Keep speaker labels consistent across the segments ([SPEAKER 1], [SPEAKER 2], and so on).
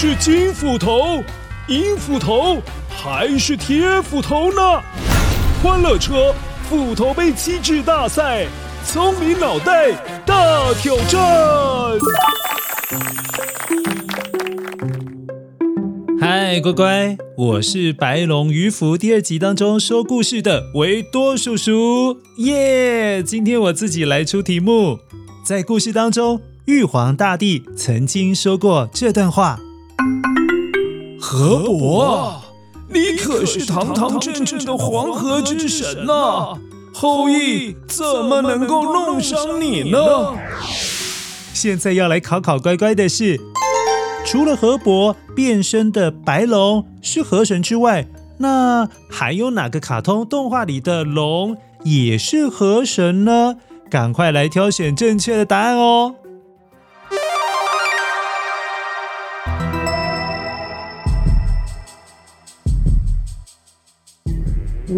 [SPEAKER 1] 是金斧头、银斧头还是铁斧头呢？欢乐车斧头杯机制大赛，聪明脑袋大挑战。
[SPEAKER 2] 嗨，乖乖，我是《白龙鱼服》第二集当中说故事的维多叔叔，耶！今天我自己来出题目。在故事当中，玉皇大帝曾经说过这段话：“
[SPEAKER 1] 河伯，你可是堂堂正正的黄河之神呐、后羿怎么能够弄伤你呢？”
[SPEAKER 2] 现在要来考考乖乖的是。除了河伯变身的白龙是河神之外，那还有哪个卡通动画里的龙也是河神呢？赶快来挑选正确的答案哦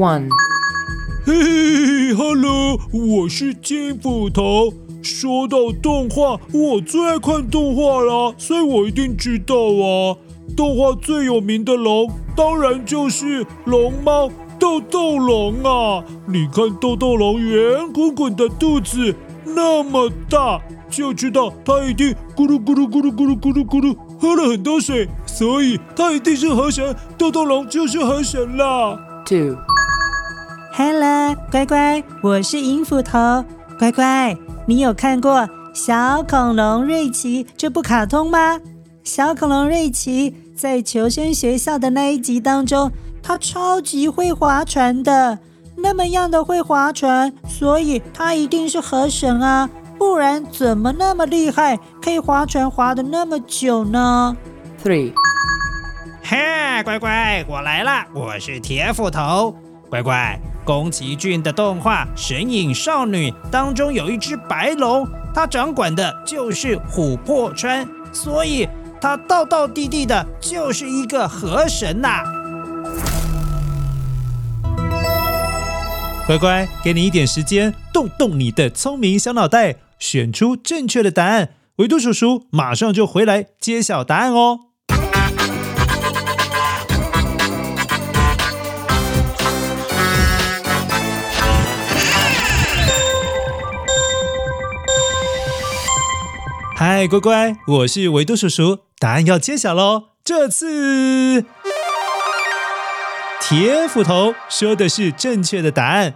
[SPEAKER 3] ！One，
[SPEAKER 1] 嘿嘿哈喽，我是金斧头。说到动画，我最爱看动画啦，所以我一定知道啊。动画最有名的龙，当然就是龙猫豆豆龙啊！你看豆豆龙圆滚滚的肚子那么大，就知道它一定咕噜咕噜咕噜咕噜咕噜咕噜喝了很多水，所以它一定是河神。豆豆龙就是河神啦。
[SPEAKER 4] Two，Hello，乖乖，我是银斧头，乖乖。你有看过《小恐龙瑞奇》这部卡通吗？小恐龙瑞奇在求生学校的那一集当中，他超级会划船的，那么样的会划船，所以他一定是河神啊！不然怎么那么厉害，可以划船划得那么久呢
[SPEAKER 3] ？Three，
[SPEAKER 5] 嘿，乖乖，我来了，我是铁斧头，乖乖。宫崎骏的动画《神隐少女》当中有一只白龙，它掌管的就是琥珀川，所以它道道地地的就是一个河神呐、
[SPEAKER 2] 乖乖，给你一点时间，动动你的聪明小脑袋，选出正确的答案。维度叔叔马上就回来揭晓答案哦。嗨，乖乖，我是维多叔叔，答案要揭晓喽！这次铁斧头说的是正确的答案。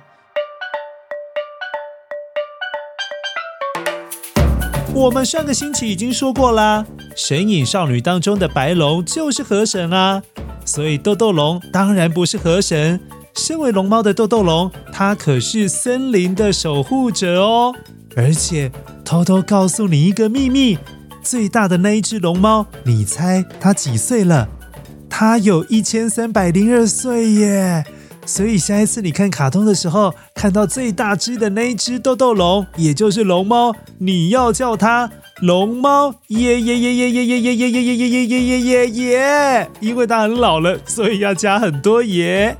[SPEAKER 2] 我们上个星期已经说过啦，《神隐少女》当中的白龙就是河神啊，所以豆豆龙当然不是河神。身为龙猫的豆豆龙，它可是森林的守护者哦。而且偷偷告诉你一个秘密，最大的那一只龙猫，你猜它几岁了？它有一千三百零二岁耶！所以下一次你看卡通的时候，看到最大只的那一只豆豆龙，也就是龙猫，你要叫它龙猫耶耶耶耶耶耶耶耶耶耶耶耶耶耶耶，因为它很老了，所以要加很多耶。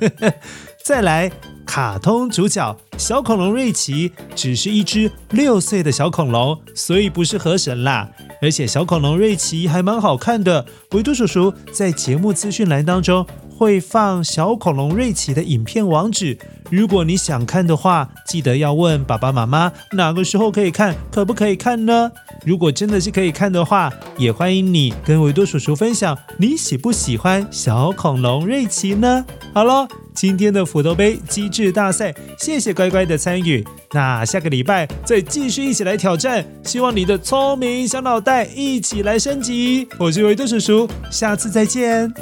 [SPEAKER 2] 再来。卡通主角小恐龙瑞奇只是一只六岁的小恐龙，所以不是河神啦。而且小恐龙瑞奇还蛮好看的，维多叔叔在节目资讯栏当中会放小恐龙瑞奇的影片网址。如果你想看的话，记得要问爸爸妈妈哪个时候可以看，可不可以看呢？如果真的是可以看的话，也欢迎你跟维多叔叔分享你喜不喜欢小恐龙瑞奇呢？好喽。今天的斧头杯机智大赛，谢谢乖乖的参与。那下个礼拜再继续一起来挑战，希望你的聪明小脑袋一起来升级。我是维多叔叔，下次再见。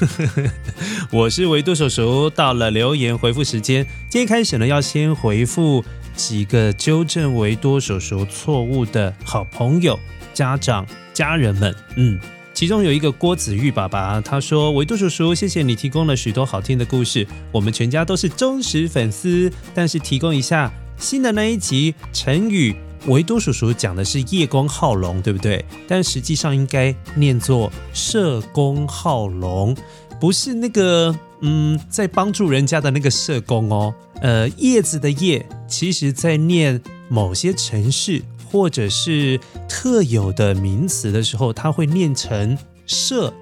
[SPEAKER 2] 我是维多叔叔，到了留言回复时间，今天开始呢，要先回复。几个纠正维多叔叔错误的好朋友、家长、家人们，嗯，其中有一个郭子玉爸爸，他说：“维多叔叔，谢谢你提供了许多好听的故事，我们全家都是忠实粉丝。但是提供一下新的那一集成语，维多叔叔讲的是叶公好龙，对不对？但实际上应该念作社公好龙。”不是那个嗯，在帮助人家的那个社工哦。呃，叶子的叶，其实在念某些城市或者是特有的名词的时候，它会念成社，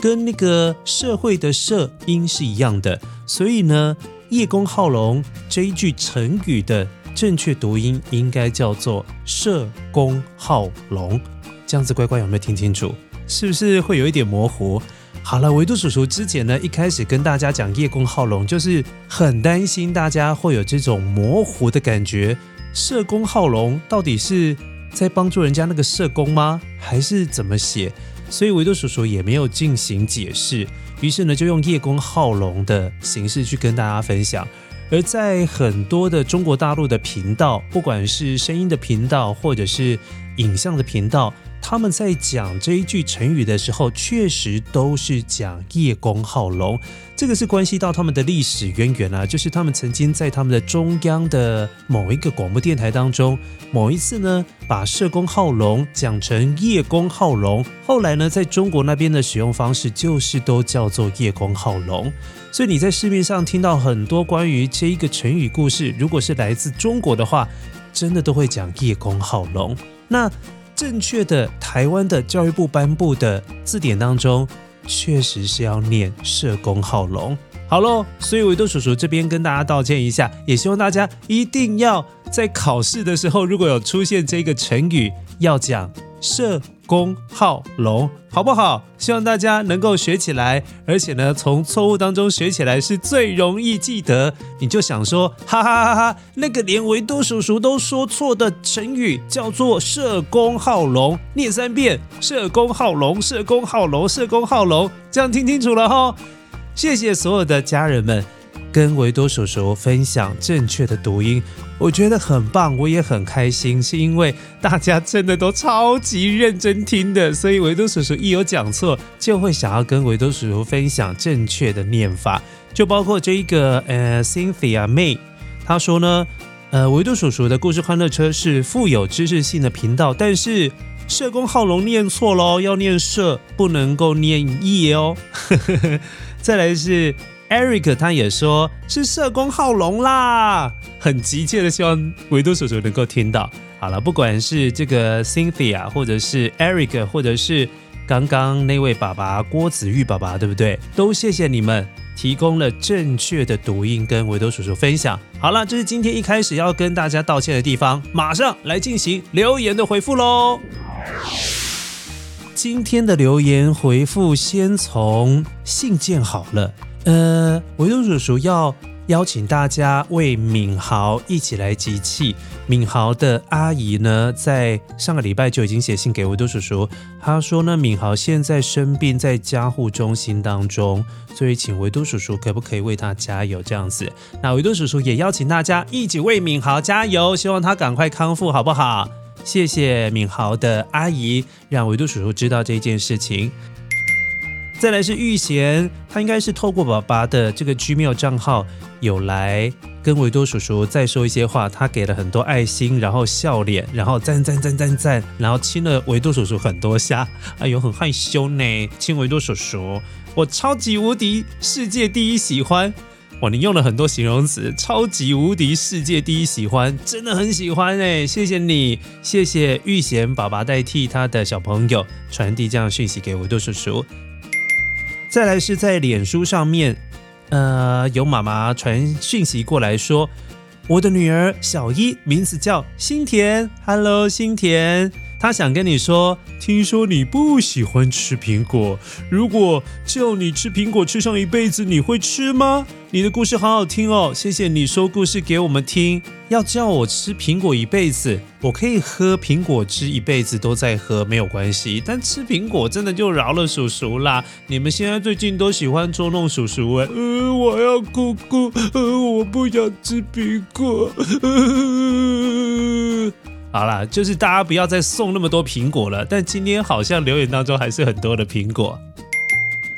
[SPEAKER 2] 跟那个社会的社音是一样的。所以呢，叶公好龙这一句成语的正确读音应该叫做社工好龙。这样子，乖乖有没有听清楚？是不是会有一点模糊？好了，维多叔叔之前呢，一开始跟大家讲叶公好龙，就是很担心大家会有这种模糊的感觉。社工好龙到底是在帮助人家那个社工吗？还是怎么写？所以维多叔叔也没有进行解释，于是呢，就用叶公好龙的形式去跟大家分享。而在很多的中国大陆的频道，不管是声音的频道，或者是影像的频道。他们在讲这一句成语的时候，确实都是讲叶公好龙，这个是关系到他们的历史渊源啊，就是他们曾经在他们的中央的某一个广播电台当中，某一次呢，把社公好龙讲成叶公好龙，后来呢，在中国那边的使用方式就是都叫做叶公好龙，所以你在市面上听到很多关于这一个成语故事，如果是来自中国的话，真的都会讲叶公好龙，那。正确的台湾的教育部颁布的字典当中，确实是要念社工好龙。好喽，所以维多叔叔这边跟大家道歉一下，也希望大家一定要在考试的时候，如果有出现这个成语，要讲社公好龙，好不好？希望大家能够学起来，而且呢，从错误当中学起来是最容易记得。你就想说，哈哈哈哈，那个连维多叔叔都说错的成语叫做社工好龙，念三遍，社工好龙，社工好龙，社工好龙，这样听清楚了哈。谢谢所有的家人们。跟维多叔叔分享正确的读音，我觉得很棒，我也很开心，是因为大家真的都超级认真听的，所以维多叔叔一有讲错，就会想要跟维多叔叔分享正确的念法，就包括这一个呃 Cynthia May，他说呢，呃维多叔叔的故事欢乐车是富有知识性的频道，但是社工浩龙念错喽，要念社，不能够念叶哦，再来是。Eric 他也说是社公好龙啦，很急切的希望维多叔叔能够听到。好了，不管是这个 Cynthia，或者是 Eric，或者是刚刚那位爸爸郭子玉爸爸，对不对？都谢谢你们提供了正确的读音跟维多叔叔分享。好了，这是今天一开始要跟大家道歉的地方，马上来进行留言的回复喽。今天的留言回复先从信件好了。呃，维多叔叔要邀请大家为敏豪一起来集气。敏豪的阿姨呢，在上个礼拜就已经写信给维多叔叔，她说呢，敏豪现在生病在加护中心当中，所以请维多叔叔可不可以为他加油这样子？那维多叔叔也邀请大家一起为敏豪加油，希望他赶快康复，好不好？谢谢敏豪的阿姨，让维多叔叔知道这件事情。再来是玉贤，他应该是透过爸爸的这个 Gmail 账号有来跟维多叔叔再说一些话，他给了很多爱心，然后笑脸，然后赞赞赞赞赞，然后亲了维多叔叔很多下，哎呦很害羞呢，亲维多叔叔，我超级无敌世界第一喜欢，哇你用了很多形容词，超级无敌世界第一喜欢，真的很喜欢哎，谢谢你，谢谢玉贤爸爸代替他的小朋友传递这样讯息给维多叔叔。再来是在脸书上面，呃，有妈妈传讯息过来说，我的女儿小一名字叫新田，Hello，心田。他想跟你说，听说你不喜欢吃苹果，如果叫你吃苹果吃上一辈子，你会吃吗？你的故事好好听哦，谢谢你说故事给我们听。要叫我吃苹果一辈子，我可以喝苹果汁一辈子都在喝，没有关系。但吃苹果真的就饶了叔叔啦！你们现在最近都喜欢捉弄叔叔哎，呃，我要哭哭，呃，我不想吃苹果。呃好啦，就是大家不要再送那么多苹果了。但今天好像留言当中还是很多的苹果。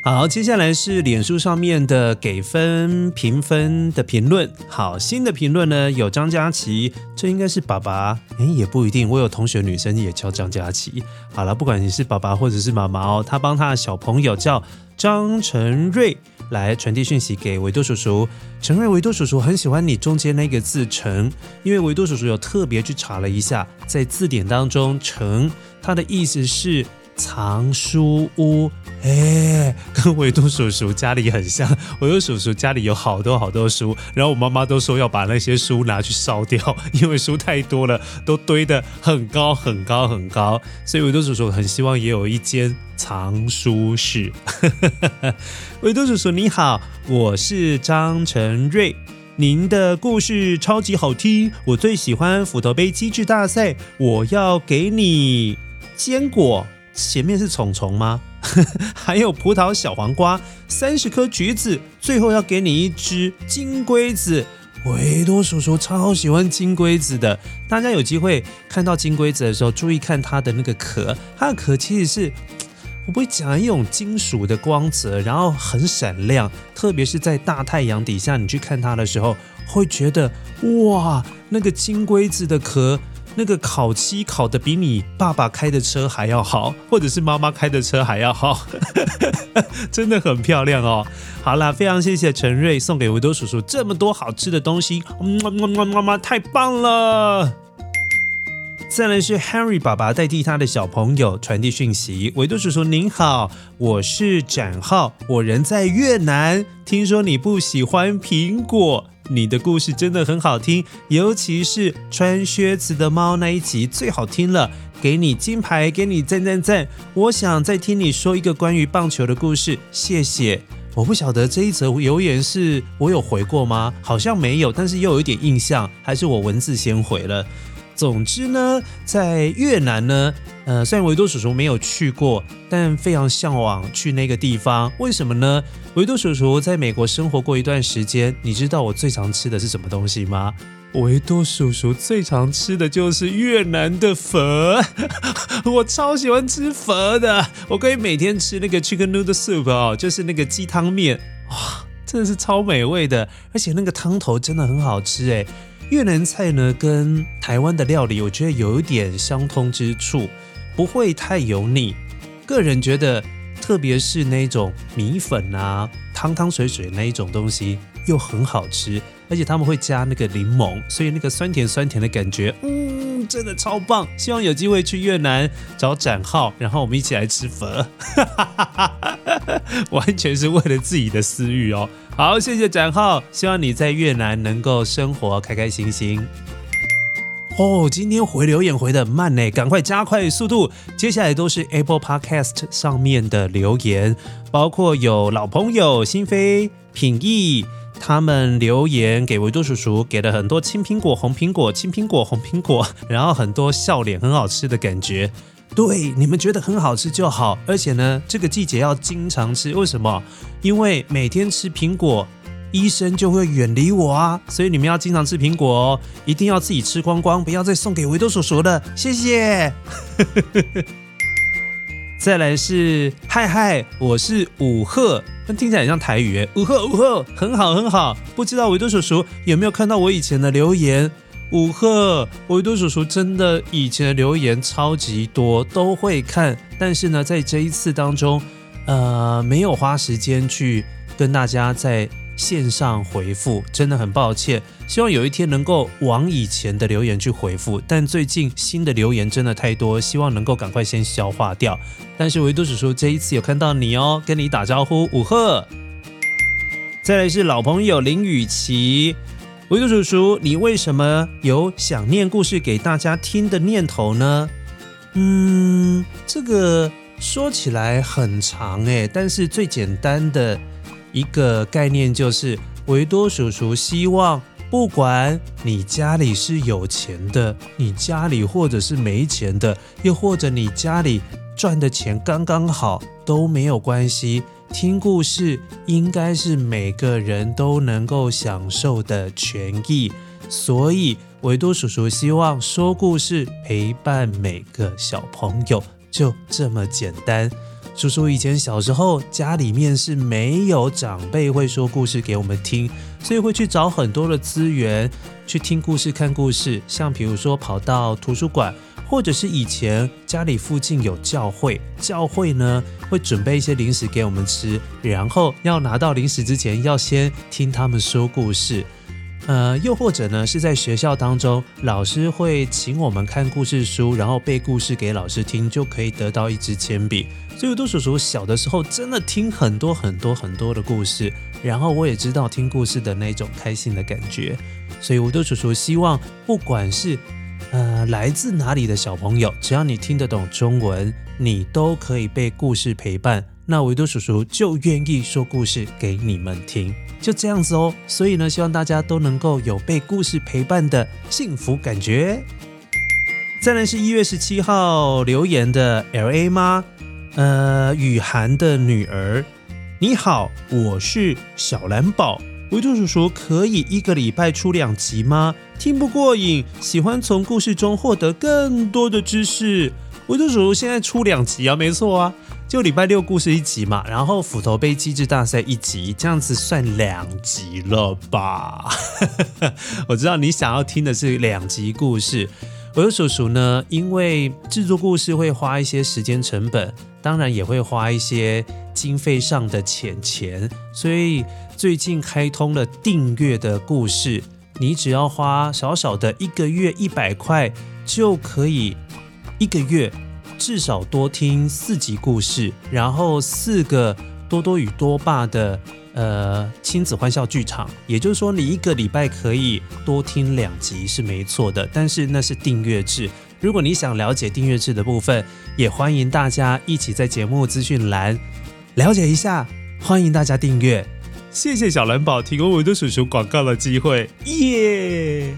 [SPEAKER 2] 好，接下来是脸书上面的给分评分的评论。好，新的评论呢有张佳琪，这应该是爸爸，诶，也不一定。我有同学女生也叫张佳琪。好了，不管你是爸爸或者是妈妈哦，他帮他的小朋友叫张成瑞来传递讯息给维多叔叔。陈瑞，维多叔叔很喜欢你中间那个字“成”，因为维多叔叔有特别去查了一下，在字典当中“成”它的意思是。藏书屋，哎，跟维多叔叔家里很像。维多叔叔家里有好多好多书，然后我妈妈都说要把那些书拿去烧掉，因为书太多了，都堆得很高很高很高。所以维多叔叔很希望也有一间藏书室。维多叔叔你好，我是张成瑞，您的故事超级好听，我最喜欢斧头杯机智大赛，我要给你坚果。前面是虫虫吗？还有葡萄、小黄瓜、三十颗橘子，最后要给你一只金龟子。维多叔叔超喜欢金龟子的，大家有机会看到金龟子的时候，注意看它的那个壳，它的壳其实是我不会讲一种金属的光泽，然后很闪亮，特别是在大太阳底下，你去看它的时候，会觉得哇，那个金龟子的壳。那个烤漆烤得比你爸爸开的车还要好，或者是妈妈开的车还要好，真的很漂亮哦。好啦，非常谢谢陈瑞送给维多叔叔这么多好吃的东西，妈妈妈妈妈太棒了。再来是 Henry 爸爸代替他的小朋友传递讯息，维多叔叔您好，我是展浩，我人在越南，听说你不喜欢苹果。你的故事真的很好听，尤其是穿靴子的猫那一集最好听了，给你金牌，给你赞赞赞。我想再听你说一个关于棒球的故事，谢谢。我不晓得这一则留言是我有回过吗？好像没有，但是又有一点印象，还是我文字先回了。总之呢，在越南呢，呃，虽然维多叔叔没有去过，但非常向往去那个地方。为什么呢？维多叔叔在美国生活过一段时间，你知道我最常吃的是什么东西吗？维多叔叔最常吃的就是越南的粉，我超喜欢吃粉的，我可以每天吃那个 chicken noodle soup 哦，就是那个鸡汤面，哇，真的是超美味的，而且那个汤头真的很好吃诶。越南菜呢，跟台湾的料理，我觉得有一点相通之处，不会太油腻。个人觉得，特别是那种米粉啊，汤汤水水那一种东西，又很好吃。而且他们会加那个柠檬，所以那个酸甜酸甜的感觉，嗯，真的超棒。希望有机会去越南找展浩，然后我们一起来吃粉，完全是为了自己的私欲哦。好，谢谢展浩，希望你在越南能够生活开开心心。哦，今天回留言回得很慢呢，赶快加快速度。接下来都是 Apple Podcast 上面的留言，包括有老朋友新飞、品义，他们留言给维多叔叔，给了很多青苹果、红苹果、青苹果、红苹果，然后很多笑脸，很好吃的感觉。对，你们觉得很好吃就好，而且呢，这个季节要经常吃。为什么？因为每天吃苹果，医生就会远离我啊。所以你们要经常吃苹果哦，一定要自己吃光光，不要再送给维多叔叔了。谢谢。再来是嗨嗨，我是五鹤，但听起来很像台语诶。五鹤五鹤，很好很好。不知道维多叔叔有没有看到我以前的留言？五鹤，维多叔叔真的以前的留言超级多，都会看，但是呢，在这一次当中，呃，没有花时间去跟大家在线上回复，真的很抱歉。希望有一天能够往以前的留言去回复，但最近新的留言真的太多，希望能够赶快先消化掉。但是维多叔叔这一次有看到你哦，跟你打招呼，五鹤。再来是老朋友林雨琪。维多叔叔，你为什么有想念故事给大家听的念头呢？嗯，这个说起来很长诶，但是最简单的一个概念就是，维多叔叔希望，不管你家里是有钱的，你家里或者是没钱的，又或者你家里赚的钱刚刚好，都没有关系。听故事应该是每个人都能够享受的权益，所以维多叔叔希望说故事陪伴每个小朋友，就这么简单。叔叔以前小时候家里面是没有长辈会说故事给我们听，所以会去找很多的资源去听故事、看故事。像比如说跑到图书馆，或者是以前家里附近有教会，教会呢会准备一些零食给我们吃，然后要拿到零食之前要先听他们说故事。呃，又或者呢，是在学校当中，老师会请我们看故事书，然后背故事给老师听，就可以得到一支铅笔。所以，维多叔叔小的时候真的听很多很多很多的故事，然后我也知道听故事的那种开心的感觉。所以，维多叔叔希望，不管是呃来自哪里的小朋友，只要你听得懂中文，你都可以被故事陪伴。那维多叔叔就愿意说故事给你们听。就这样子哦，所以呢，希望大家都能够有被故事陪伴的幸福感觉。再来是一月十七号留言的 LA 吗？呃，雨涵的女儿，你好，我是小蓝宝。维多叔叔可以一个礼拜出两集吗？听不过瘾，喜欢从故事中获得更多的知识。维多叔叔现在出两集啊，没错啊。就礼拜六故事一集嘛，然后斧头杯机智大赛一集，这样子算两集了吧？我知道你想要听的是两集故事。我有叔叔呢，因为制作故事会花一些时间成本，当然也会花一些经费上的钱钱，所以最近开通了订阅的故事，你只要花少少的一个月一百块，就可以一个月。至少多听四集故事，然后四个多多与多爸的呃亲子欢笑剧场，也就是说你一个礼拜可以多听两集是没错的，但是那是订阅制。如果你想了解订阅制的部分，也欢迎大家一起在节目资讯栏了解一下，欢迎大家订阅。谢谢小蓝宝提供维多叔叔广告的机会，耶！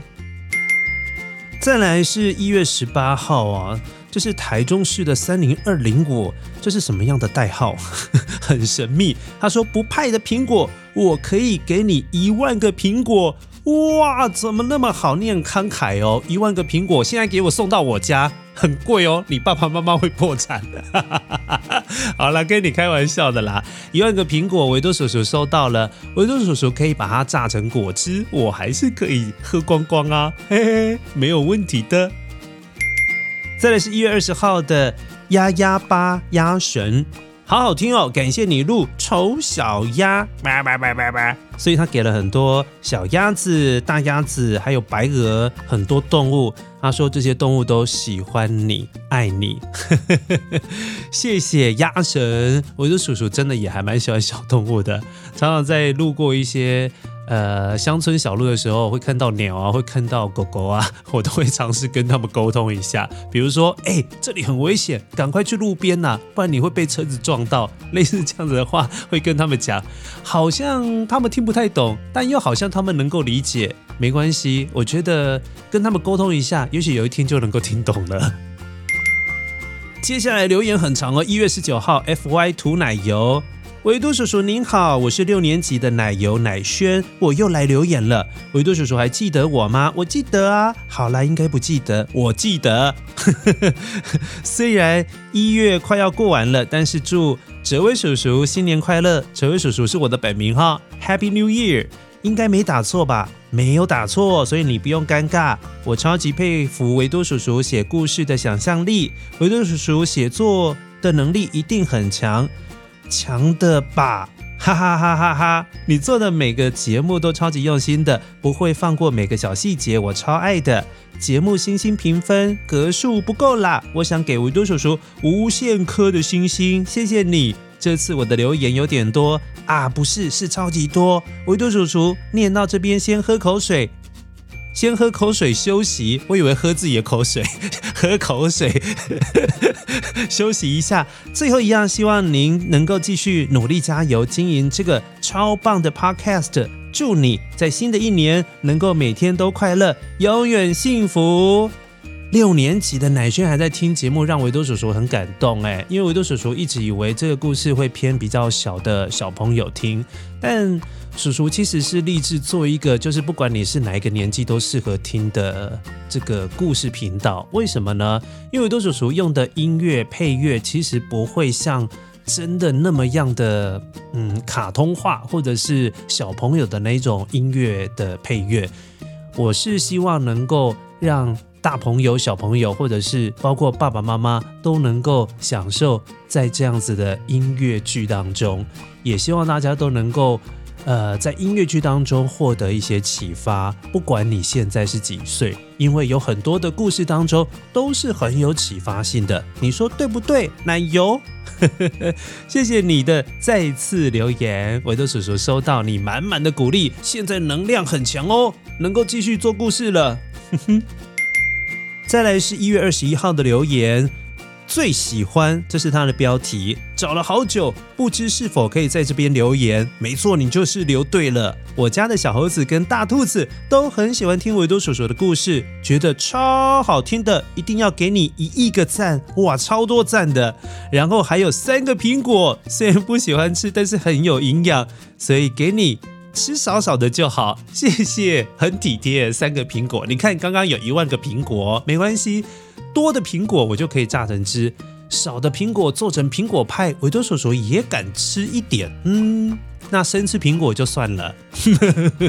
[SPEAKER 2] 再来是一月十八号啊。这是台中市的三零二零五，这是什么样的代号？很神秘。他说不派的苹果，我可以给你一万个苹果。哇，怎么那么好念慷慨哦？一万个苹果，现在给我送到我家，很贵哦，你爸爸妈妈会破产的。好了，跟你开玩笑的啦。一万个苹果，维多叔叔收到了，维多叔叔可以把它榨成果汁，我还是可以喝光光啊，嘿嘿，没有问题的。再来是一月二十号的鸭鸭巴鸭神，好好听哦！感谢你录丑小鸭，叭叭叭叭叭。所以他给了很多小鸭子、大鸭子，还有白鹅，很多动物。他说这些动物都喜欢你，爱你。谢谢鸭神，我觉得叔叔真的也还蛮喜欢小动物的，常常在路过一些。呃，乡村小路的时候会看到鸟啊，会看到狗狗啊，我都会尝试跟他们沟通一下。比如说，哎，这里很危险，赶快去路边呐，不然你会被车子撞到。类似这样子的话，会跟他们讲，好像他们听不太懂，但又好像他们能够理解。没关系，我觉得跟他们沟通一下，也许有一天就能够听懂了。接下来留言很长哦，一月十九号，FY 涂奶油。维多叔叔您好，我是六年级的奶油奶轩，我又来留言了。维多叔叔还记得我吗？我记得啊。好啦，应该不记得，我记得。虽然一月快要过完了，但是祝哲威叔叔新年快乐。哲威叔叔是我的本名哈，Happy New Year，应该没打错吧？没有打错，所以你不用尴尬。我超级佩服维多叔叔写故事的想象力，维多叔叔写作的能力一定很强。强的吧，哈哈哈哈哈！你做的每个节目都超级用心的，不会放过每个小细节，我超爱的。节目星星评分格数不够啦，我想给维多叔叔无限颗的星星，谢谢你。这次我的留言有点多啊，不是，是超级多。维多叔叔念到这边，先喝口水。先喝口水休息，我以为喝自己的口水，喝口水 休息一下。最后一样，希望您能够继续努力加油，经营这个超棒的 Podcast。祝你在新的一年能够每天都快乐，永远幸福。六年级的奶轩还在听节目，让维多叔叔很感动哎，因为维多叔叔一直以为这个故事会偏比较小的小朋友听，但。叔叔其实是立志做一个，就是不管你是哪一个年纪都适合听的这个故事频道。为什么呢？因为多叔叔用的音乐配乐其实不会像真的那么样的嗯卡通化，或者是小朋友的那种音乐的配乐。我是希望能够让大朋友、小朋友，或者是包括爸爸妈妈，都能够享受在这样子的音乐剧当中。也希望大家都能够。呃，在音乐剧当中获得一些启发，不管你现在是几岁，因为有很多的故事当中都是很有启发性的，你说对不对？奶油，谢谢你的再次留言，维多叔叔收到你满满的鼓励，现在能量很强哦，能够继续做故事了。再来是一月二十一号的留言。最喜欢，这是他的标题。找了好久，不知是否可以在这边留言。没错，你就是留对了。我家的小猴子跟大兔子都很喜欢听维多叔叔的故事，觉得超好听的，一定要给你一亿个赞！哇，超多赞的。然后还有三个苹果，虽然不喜欢吃，但是很有营养，所以给你吃少少的就好。谢谢，很体贴。三个苹果，你看刚刚有一万个苹果，没关系。多的苹果我就可以榨成汁，少的苹果做成苹果派，维多叔叔也敢吃一点。嗯，那生吃苹果就算了，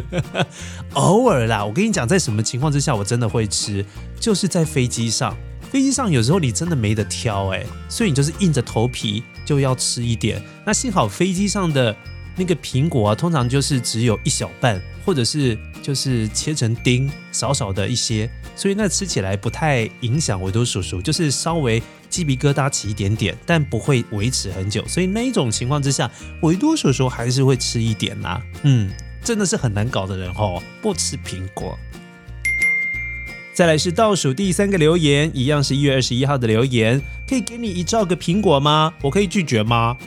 [SPEAKER 2] 偶尔啦。我跟你讲，在什么情况之下我真的会吃，就是在飞机上。飞机上有时候你真的没得挑哎，所以你就是硬着头皮就要吃一点。那幸好飞机上的那个苹果啊，通常就是只有一小半，或者是就是切成丁，少少的一些。所以那吃起来不太影响维多叔叔，就是稍微鸡皮疙瘩起一点点，但不会维持很久。所以那一种情况之下，维多叔叔还是会吃一点啦。嗯，真的是很难搞的人哦，不吃苹果。再来是倒数第三个留言，一样是一月二十一号的留言，可以给你一兆个苹果吗？我可以拒绝吗？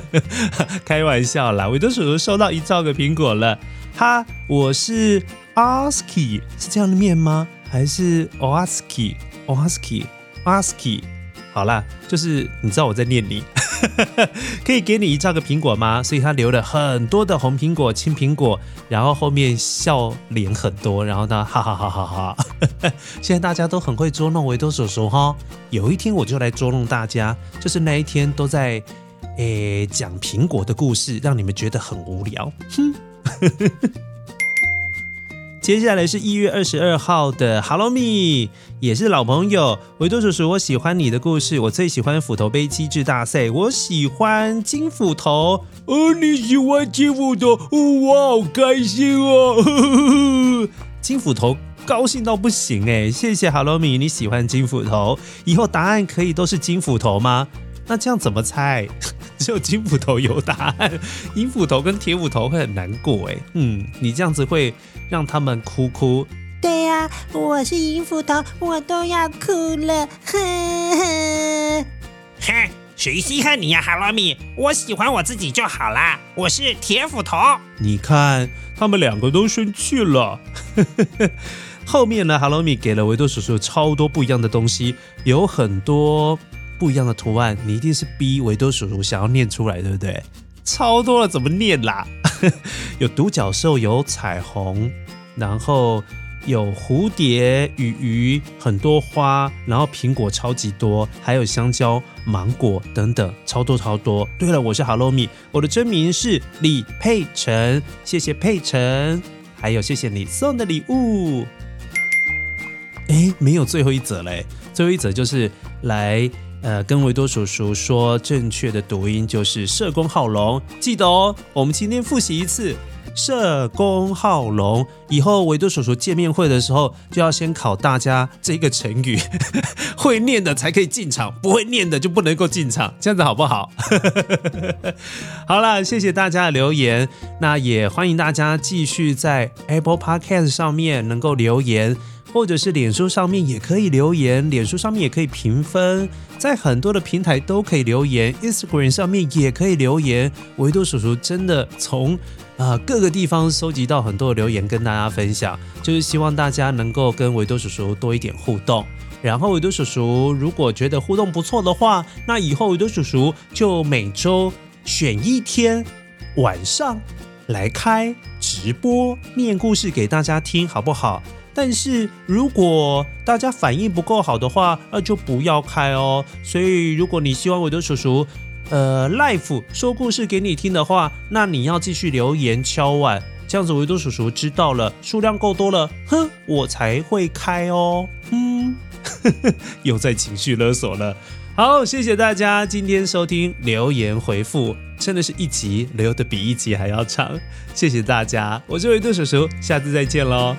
[SPEAKER 2] 开玩笑啦，维多叔叔收到一兆个苹果了。哈，我是 ASKI，是这样的念吗？还是 Oski？Oski？Oski？好啦，就是你知道我在念你，可以给你一兆个苹果吗？所以他留了很多的红苹果、青苹果，然后后面笑脸很多，然后呢，哈哈哈哈哈。现在大家都很会捉弄维多叔叔哈，有一天我就来捉弄大家，就是那一天都在诶讲苹果的故事，让你们觉得很无聊。哼。接下来是一月二十二号的 Hello Me，也是老朋友维多叔叔，我喜欢你的故事，我最喜欢斧头杯机制大赛，我喜欢金斧头，
[SPEAKER 1] 哦，你喜欢金斧头，哦我好开心哦，
[SPEAKER 2] 金斧头高兴到不行哎，谢谢 Hello Me，你喜欢金斧头，以后答案可以都是金斧头吗？那这样怎么猜？只有金斧头有答案，银斧头跟铁斧头会很难过哎。嗯，你这样子会让他们哭哭。
[SPEAKER 4] 对呀、啊，我是银斧头，我都要哭了。哼 哼，
[SPEAKER 5] 哼，谁稀罕你呀，哈罗米？我喜欢我自己就好啦。我是铁斧头。
[SPEAKER 2] 你看，他们两个都生气了。后面呢，哈罗米给了维多叔叔超多不一样的东西，有很多。不一样的图案，你一定是逼维多叔叔想要念出来，对不对？超多了，怎么念啦？有独角兽，有彩虹，然后有蝴蝶、鱼鱼，很多花，然后苹果超级多，还有香蕉、芒果等等，超多超多。对了，我是 Hello Me，我的真名是李佩辰，谢谢佩辰，还有谢谢你送的礼物。哎，没有最后一则嘞，最后一则就是来。呃，跟维多叔叔说，正确的读音就是社工好龙，记得哦。我们今天复习一次社工好龙，以后维多叔叔见面会的时候就要先考大家这个成语，会念的才可以进场，不会念的就不能够进场，这样子好不好？好了，谢谢大家的留言，那也欢迎大家继续在 Apple Podcast 上面能够留言。或者是脸书上面也可以留言，脸书上面也可以评分，在很多的平台都可以留言，Instagram 上面也可以留言。维多叔叔真的从啊、呃、各个地方收集到很多的留言跟大家分享，就是希望大家能够跟维多叔叔多一点互动。然后维多叔叔如果觉得互动不错的话，那以后维多叔叔就每周选一天晚上来开直播念故事给大家听，好不好？但是如果大家反应不够好的话，那就不要开哦。所以如果你希望维多叔叔呃，Life 说故事给你听的话，那你要继续留言敲碗，这样子维多叔叔知道了，数量够多了，哼，我才会开哦。嗯，又在情绪勒索了。好，谢谢大家今天收听留言回复，真的是一集留的比一集还要长，谢谢大家，我是维多叔叔，下次再见喽。